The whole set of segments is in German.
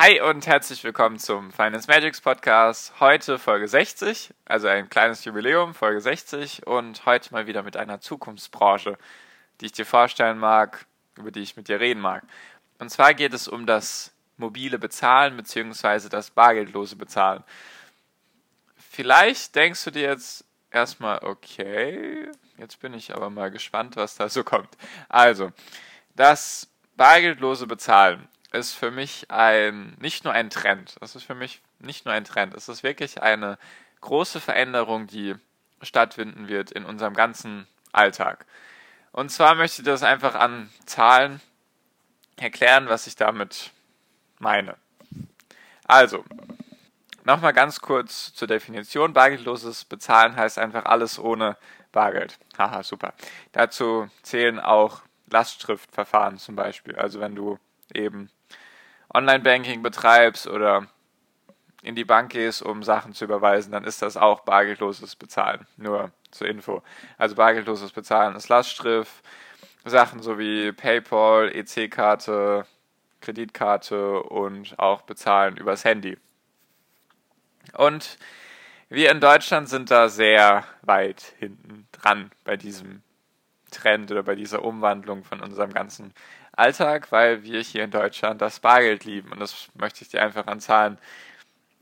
Hi und herzlich willkommen zum Finance Magics Podcast. Heute Folge 60, also ein kleines Jubiläum, Folge 60 und heute mal wieder mit einer Zukunftsbranche, die ich dir vorstellen mag, über die ich mit dir reden mag. Und zwar geht es um das mobile Bezahlen bzw. das bargeldlose Bezahlen. Vielleicht denkst du dir jetzt erstmal, okay, jetzt bin ich aber mal gespannt, was da so kommt. Also, das bargeldlose Bezahlen ist für mich ein, nicht nur ein Trend, es ist für mich nicht nur ein Trend, es ist wirklich eine große Veränderung, die stattfinden wird in unserem ganzen Alltag. Und zwar möchte ich das einfach an Zahlen erklären, was ich damit meine. Also, nochmal ganz kurz zur Definition. Bargeldloses Bezahlen heißt einfach alles ohne Bargeld. Haha, super. Dazu zählen auch Lastschriftverfahren zum Beispiel. Also wenn du eben Online-Banking betreibst oder in die Bank gehst, um Sachen zu überweisen, dann ist das auch bargeldloses Bezahlen. Nur zur Info. Also bargeldloses Bezahlen ist Lastschrift, Sachen so wie PayPal, EC-Karte, Kreditkarte und auch Bezahlen übers Handy. Und wir in Deutschland sind da sehr weit hinten dran bei diesem Trend oder bei dieser Umwandlung von unserem ganzen Alltag, weil wir hier in Deutschland das Bargeld lieben. Und das möchte ich dir einfach an Zahlen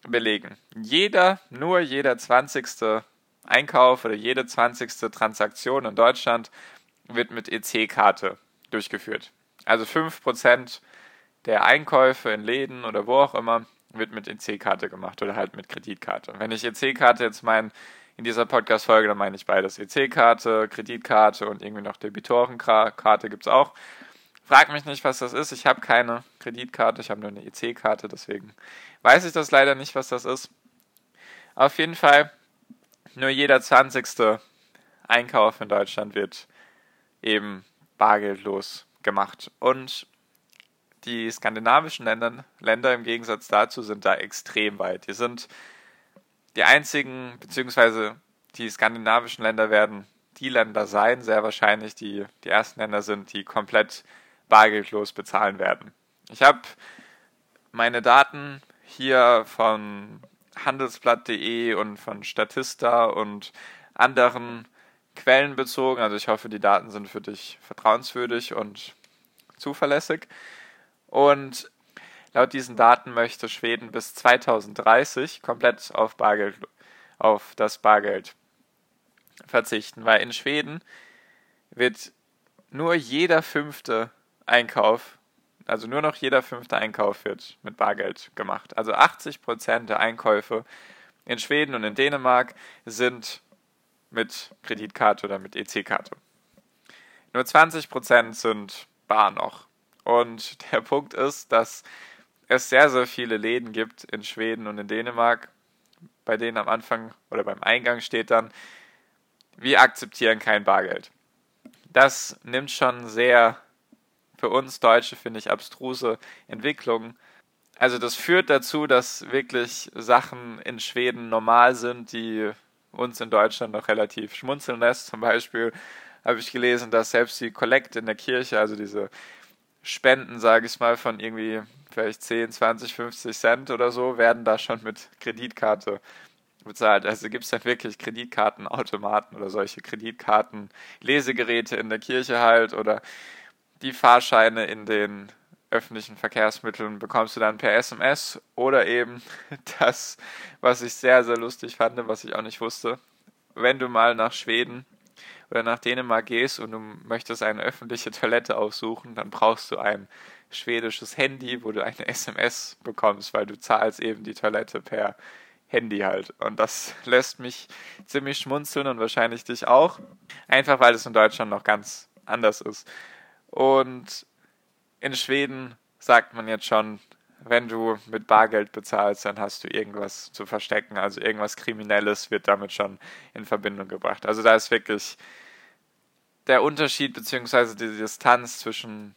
belegen. Jeder, nur jeder 20. Einkauf oder jede 20. Transaktion in Deutschland wird mit EC-Karte durchgeführt. Also 5% der Einkäufe in Läden oder wo auch immer wird mit EC-Karte gemacht oder halt mit Kreditkarte. Wenn ich EC-Karte jetzt meine, in dieser Podcast-Folge, dann meine ich beides. EC-Karte, Kreditkarte und irgendwie noch Debitorenkarte gibt es auch. Frag mich nicht, was das ist. Ich habe keine Kreditkarte, ich habe nur eine EC-Karte, deswegen weiß ich das leider nicht, was das ist. Auf jeden Fall, nur jeder 20. Einkauf in Deutschland wird eben bargeldlos gemacht. Und die skandinavischen Länder, Länder im Gegensatz dazu sind da extrem weit. Die sind die einzigen, beziehungsweise die skandinavischen Länder werden die Länder sein, sehr wahrscheinlich, die die ersten Länder sind, die komplett bargeldlos bezahlen werden. Ich habe meine Daten hier von handelsblatt.de und von Statista und anderen Quellen bezogen. Also ich hoffe, die Daten sind für dich vertrauenswürdig und zuverlässig. Und laut diesen Daten möchte Schweden bis 2030 komplett auf Bargeld, auf das Bargeld verzichten, weil in Schweden wird nur jeder fünfte Einkauf, also nur noch jeder fünfte Einkauf wird mit Bargeld gemacht. Also 80 Prozent der Einkäufe in Schweden und in Dänemark sind mit Kreditkarte oder mit EC-Karte. Nur 20 Prozent sind bar noch. Und der Punkt ist, dass es sehr, sehr viele Läden gibt in Schweden und in Dänemark, bei denen am Anfang oder beim Eingang steht dann, wir akzeptieren kein Bargeld. Das nimmt schon sehr für uns Deutsche, finde ich, abstruse Entwicklungen. Also das führt dazu, dass wirklich Sachen in Schweden normal sind, die uns in Deutschland noch relativ schmunzeln lässt. Zum Beispiel habe ich gelesen, dass selbst die Kollekte in der Kirche, also diese Spenden, sage ich mal, von irgendwie vielleicht 10, 20, 50 Cent oder so, werden da schon mit Kreditkarte bezahlt. Also gibt es dann wirklich Kreditkartenautomaten oder solche Kreditkarten-Lesegeräte in der Kirche halt oder die Fahrscheine in den öffentlichen Verkehrsmitteln bekommst du dann per SMS oder eben das, was ich sehr, sehr lustig fand, was ich auch nicht wusste. Wenn du mal nach Schweden oder nach Dänemark gehst und du möchtest eine öffentliche Toilette aufsuchen, dann brauchst du ein schwedisches Handy, wo du eine SMS bekommst, weil du zahlst eben die Toilette per Handy halt. Und das lässt mich ziemlich schmunzeln und wahrscheinlich dich auch. Einfach weil es in Deutschland noch ganz anders ist. Und in Schweden sagt man jetzt schon wenn du mit Bargeld bezahlst, dann hast du irgendwas zu verstecken. Also irgendwas Kriminelles wird damit schon in Verbindung gebracht. Also da ist wirklich der Unterschied bzw. die Distanz zwischen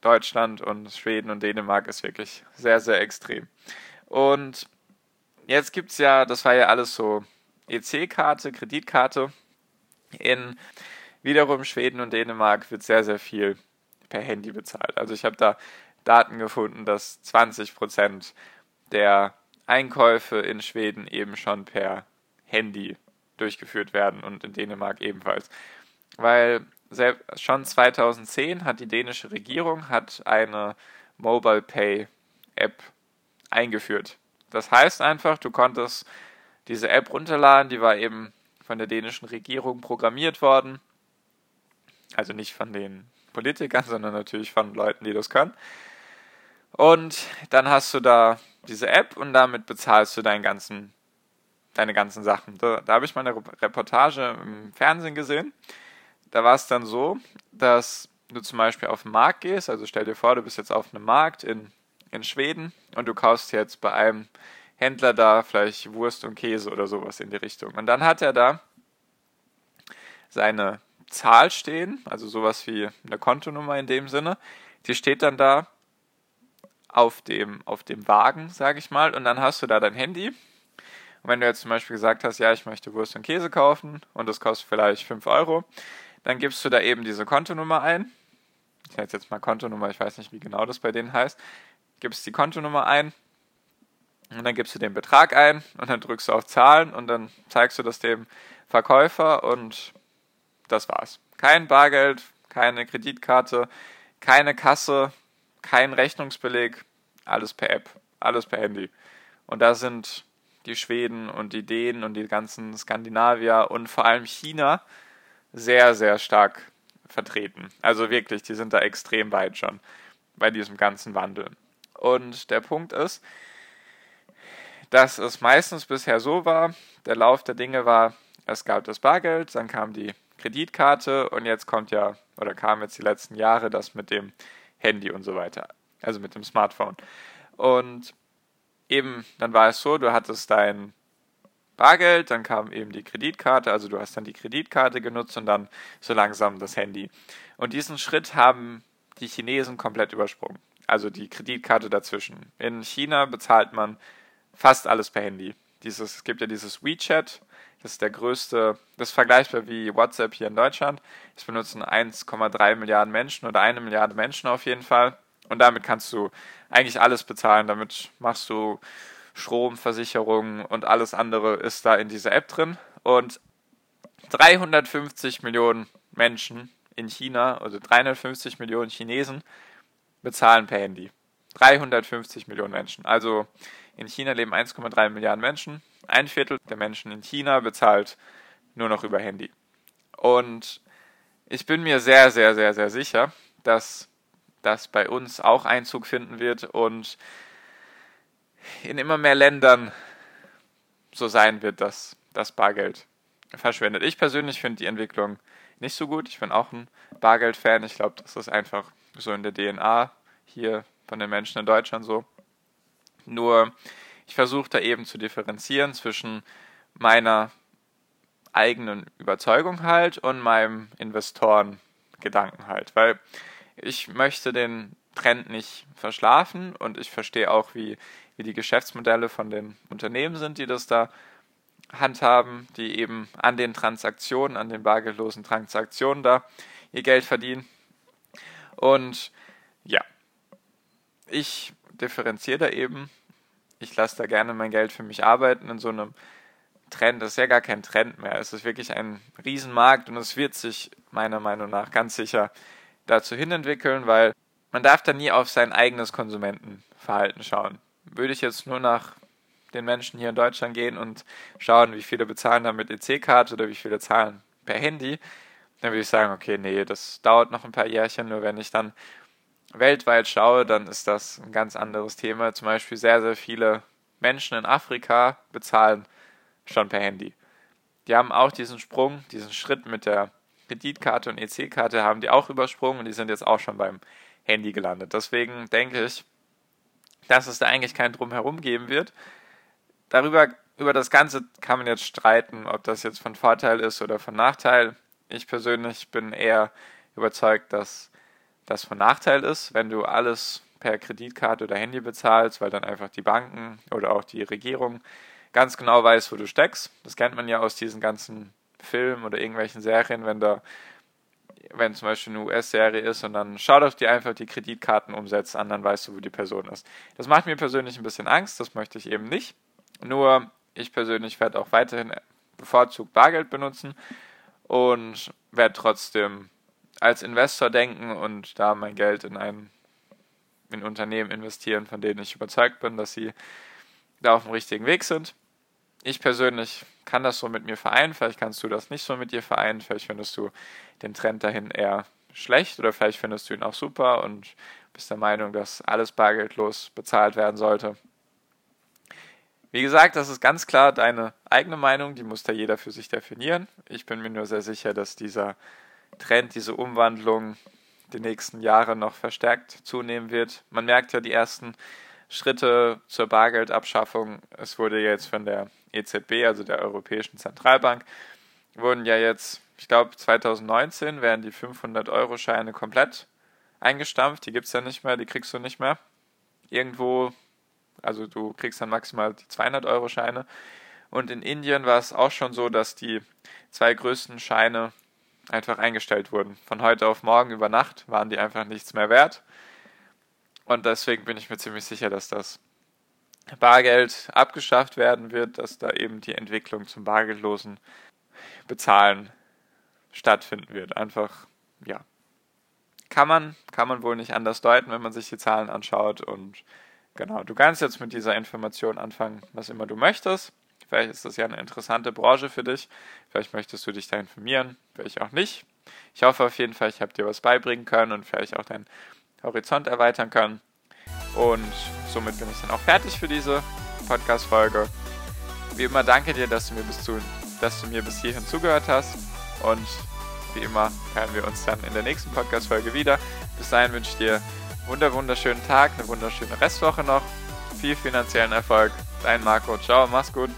Deutschland und Schweden und Dänemark ist wirklich sehr, sehr extrem. Und jetzt gibt es ja, das war ja alles so EC-Karte, Kreditkarte. In wiederum Schweden und Dänemark wird sehr, sehr viel per Handy bezahlt. Also ich habe da Daten gefunden, dass 20% der Einkäufe in Schweden eben schon per Handy durchgeführt werden und in Dänemark ebenfalls. Weil schon 2010 hat die dänische Regierung hat eine Mobile Pay App eingeführt. Das heißt einfach, du konntest diese App runterladen, die war eben von der dänischen Regierung programmiert worden. Also nicht von den Politikern, sondern natürlich von Leuten, die das können. Und dann hast du da diese App und damit bezahlst du deinen ganzen, deine ganzen Sachen. Da, da habe ich mal eine Reportage im Fernsehen gesehen. Da war es dann so, dass du zum Beispiel auf den Markt gehst, also stell dir vor, du bist jetzt auf einem Markt in, in Schweden und du kaufst jetzt bei einem Händler da vielleicht Wurst und Käse oder sowas in die Richtung. Und dann hat er da seine Zahl stehen, also sowas wie eine Kontonummer in dem Sinne. Die steht dann da auf dem, auf dem Wagen, sage ich mal, und dann hast du da dein Handy. Und wenn du jetzt zum Beispiel gesagt hast, ja, ich möchte Wurst und Käse kaufen und das kostet vielleicht 5 Euro, dann gibst du da eben diese Kontonummer ein. Ich nenne jetzt mal Kontonummer, ich weiß nicht, wie genau das bei denen heißt. Gibst die Kontonummer ein und dann gibst du den Betrag ein und dann drückst du auf Zahlen und dann zeigst du das dem Verkäufer und das war's. Kein Bargeld, keine Kreditkarte, keine Kasse, kein Rechnungsbeleg, alles per App, alles per Handy. Und da sind die Schweden und die Dänen und die ganzen Skandinavier und vor allem China sehr, sehr stark vertreten. Also wirklich, die sind da extrem weit schon bei diesem ganzen Wandel. Und der Punkt ist, dass es meistens bisher so war, der Lauf der Dinge war, es gab das Bargeld, dann kam die Kreditkarte und jetzt kommt ja, oder kam jetzt die letzten Jahre das mit dem Handy und so weiter, also mit dem Smartphone. Und eben, dann war es so, du hattest dein Bargeld, dann kam eben die Kreditkarte, also du hast dann die Kreditkarte genutzt und dann so langsam das Handy. Und diesen Schritt haben die Chinesen komplett übersprungen. Also die Kreditkarte dazwischen. In China bezahlt man fast alles per Handy. Dieses, es gibt ja dieses WeChat, das ist der größte, das ist vergleichbar wie WhatsApp hier in Deutschland. Das benutzen 1,3 Milliarden Menschen oder eine Milliarde Menschen auf jeden Fall. Und damit kannst du eigentlich alles bezahlen. Damit machst du Strom, Versicherungen und alles andere ist da in dieser App drin. Und 350 Millionen Menschen in China, also 350 Millionen Chinesen, bezahlen per Handy. 350 Millionen Menschen. Also in China leben 1,3 Milliarden Menschen. Ein Viertel der Menschen in China bezahlt nur noch über Handy. Und ich bin mir sehr, sehr, sehr, sehr sicher, dass das bei uns auch Einzug finden wird und in immer mehr Ländern so sein wird, dass das Bargeld verschwendet. Ich persönlich finde die Entwicklung nicht so gut. Ich bin auch ein Bargeld-Fan. Ich glaube, das ist einfach so in der DNA hier von den Menschen in Deutschland so. Nur ich versuche da eben zu differenzieren zwischen meiner eigenen Überzeugung halt und meinem Investorengedanken halt, weil ich möchte den Trend nicht verschlafen und ich verstehe auch, wie, wie die Geschäftsmodelle von den Unternehmen sind, die das da handhaben, die eben an den Transaktionen, an den bargeldlosen Transaktionen da ihr Geld verdienen. Und ja, ich differenziere da eben. Ich lasse da gerne mein Geld für mich arbeiten in so einem Trend. Das ist ja gar kein Trend mehr. Es ist wirklich ein Riesenmarkt und es wird sich meiner Meinung nach ganz sicher dazu hin entwickeln, weil man darf da nie auf sein eigenes Konsumentenverhalten schauen. Würde ich jetzt nur nach den Menschen hier in Deutschland gehen und schauen, wie viele bezahlen da mit EC-Karte oder wie viele zahlen per Handy, dann würde ich sagen, okay, nee, das dauert noch ein paar Jährchen, nur wenn ich dann weltweit schaue, dann ist das ein ganz anderes Thema. Zum Beispiel sehr, sehr viele Menschen in Afrika bezahlen schon per Handy. Die haben auch diesen Sprung, diesen Schritt mit der Kreditkarte und EC-Karte haben die auch übersprungen und die sind jetzt auch schon beim Handy gelandet. Deswegen denke ich, dass es da eigentlich kein Drumherum geben wird. Darüber, über das Ganze kann man jetzt streiten, ob das jetzt von Vorteil ist oder von Nachteil. Ich persönlich bin eher überzeugt, dass das von Nachteil ist, wenn du alles per Kreditkarte oder Handy bezahlst, weil dann einfach die Banken oder auch die Regierung ganz genau weiß, wo du steckst. Das kennt man ja aus diesen ganzen Filmen oder irgendwelchen Serien, wenn da, wenn zum Beispiel eine US-Serie ist und dann schau doch dir einfach die Kreditkartenumsätze an, dann weißt du, wo die Person ist. Das macht mir persönlich ein bisschen Angst, das möchte ich eben nicht. Nur ich persönlich werde auch weiterhin bevorzugt Bargeld benutzen und werde trotzdem als Investor denken und da mein Geld in ein in Unternehmen investieren, von denen ich überzeugt bin, dass sie da auf dem richtigen Weg sind. Ich persönlich kann das so mit mir vereinen, vielleicht kannst du das nicht so mit dir vereinen, vielleicht findest du den Trend dahin eher schlecht oder vielleicht findest du ihn auch super und bist der Meinung, dass alles bargeldlos bezahlt werden sollte. Wie gesagt, das ist ganz klar deine eigene Meinung, die muss da jeder für sich definieren. Ich bin mir nur sehr sicher, dass dieser Trend, diese Umwandlung die nächsten Jahre noch verstärkt zunehmen wird. Man merkt ja die ersten Schritte zur Bargeldabschaffung. Es wurde jetzt von der EZB, also der Europäischen Zentralbank, wurden ja jetzt, ich glaube 2019 werden die 500-Euro-Scheine komplett eingestampft. Die gibt es ja nicht mehr, die kriegst du nicht mehr. Irgendwo, also du kriegst dann maximal die 200-Euro-Scheine. Und in Indien war es auch schon so, dass die zwei größten Scheine einfach eingestellt wurden. Von heute auf morgen über Nacht waren die einfach nichts mehr wert. Und deswegen bin ich mir ziemlich sicher, dass das Bargeld abgeschafft werden wird, dass da eben die Entwicklung zum bargeldlosen Bezahlen stattfinden wird. Einfach, ja. Kann man, kann man wohl nicht anders deuten, wenn man sich die Zahlen anschaut. Und genau, du kannst jetzt mit dieser Information anfangen, was immer du möchtest. Vielleicht ist das ja eine interessante Branche für dich. Vielleicht möchtest du dich da informieren, vielleicht auch nicht. Ich hoffe auf jeden Fall, ich habe dir was beibringen können und vielleicht auch deinen Horizont erweitern können. Und somit bin ich dann auch fertig für diese Podcast-Folge. Wie immer danke dir, dass du mir bis, zu, dass du mir bis hierhin zugehört hast. Und wie immer hören wir uns dann in der nächsten Podcast-Folge wieder. Bis dahin wünsche ich dir einen wunderschönen Tag, eine wunderschöne Restwoche noch. Viel finanziellen Erfolg. Dein Marco. Ciao, mach's gut.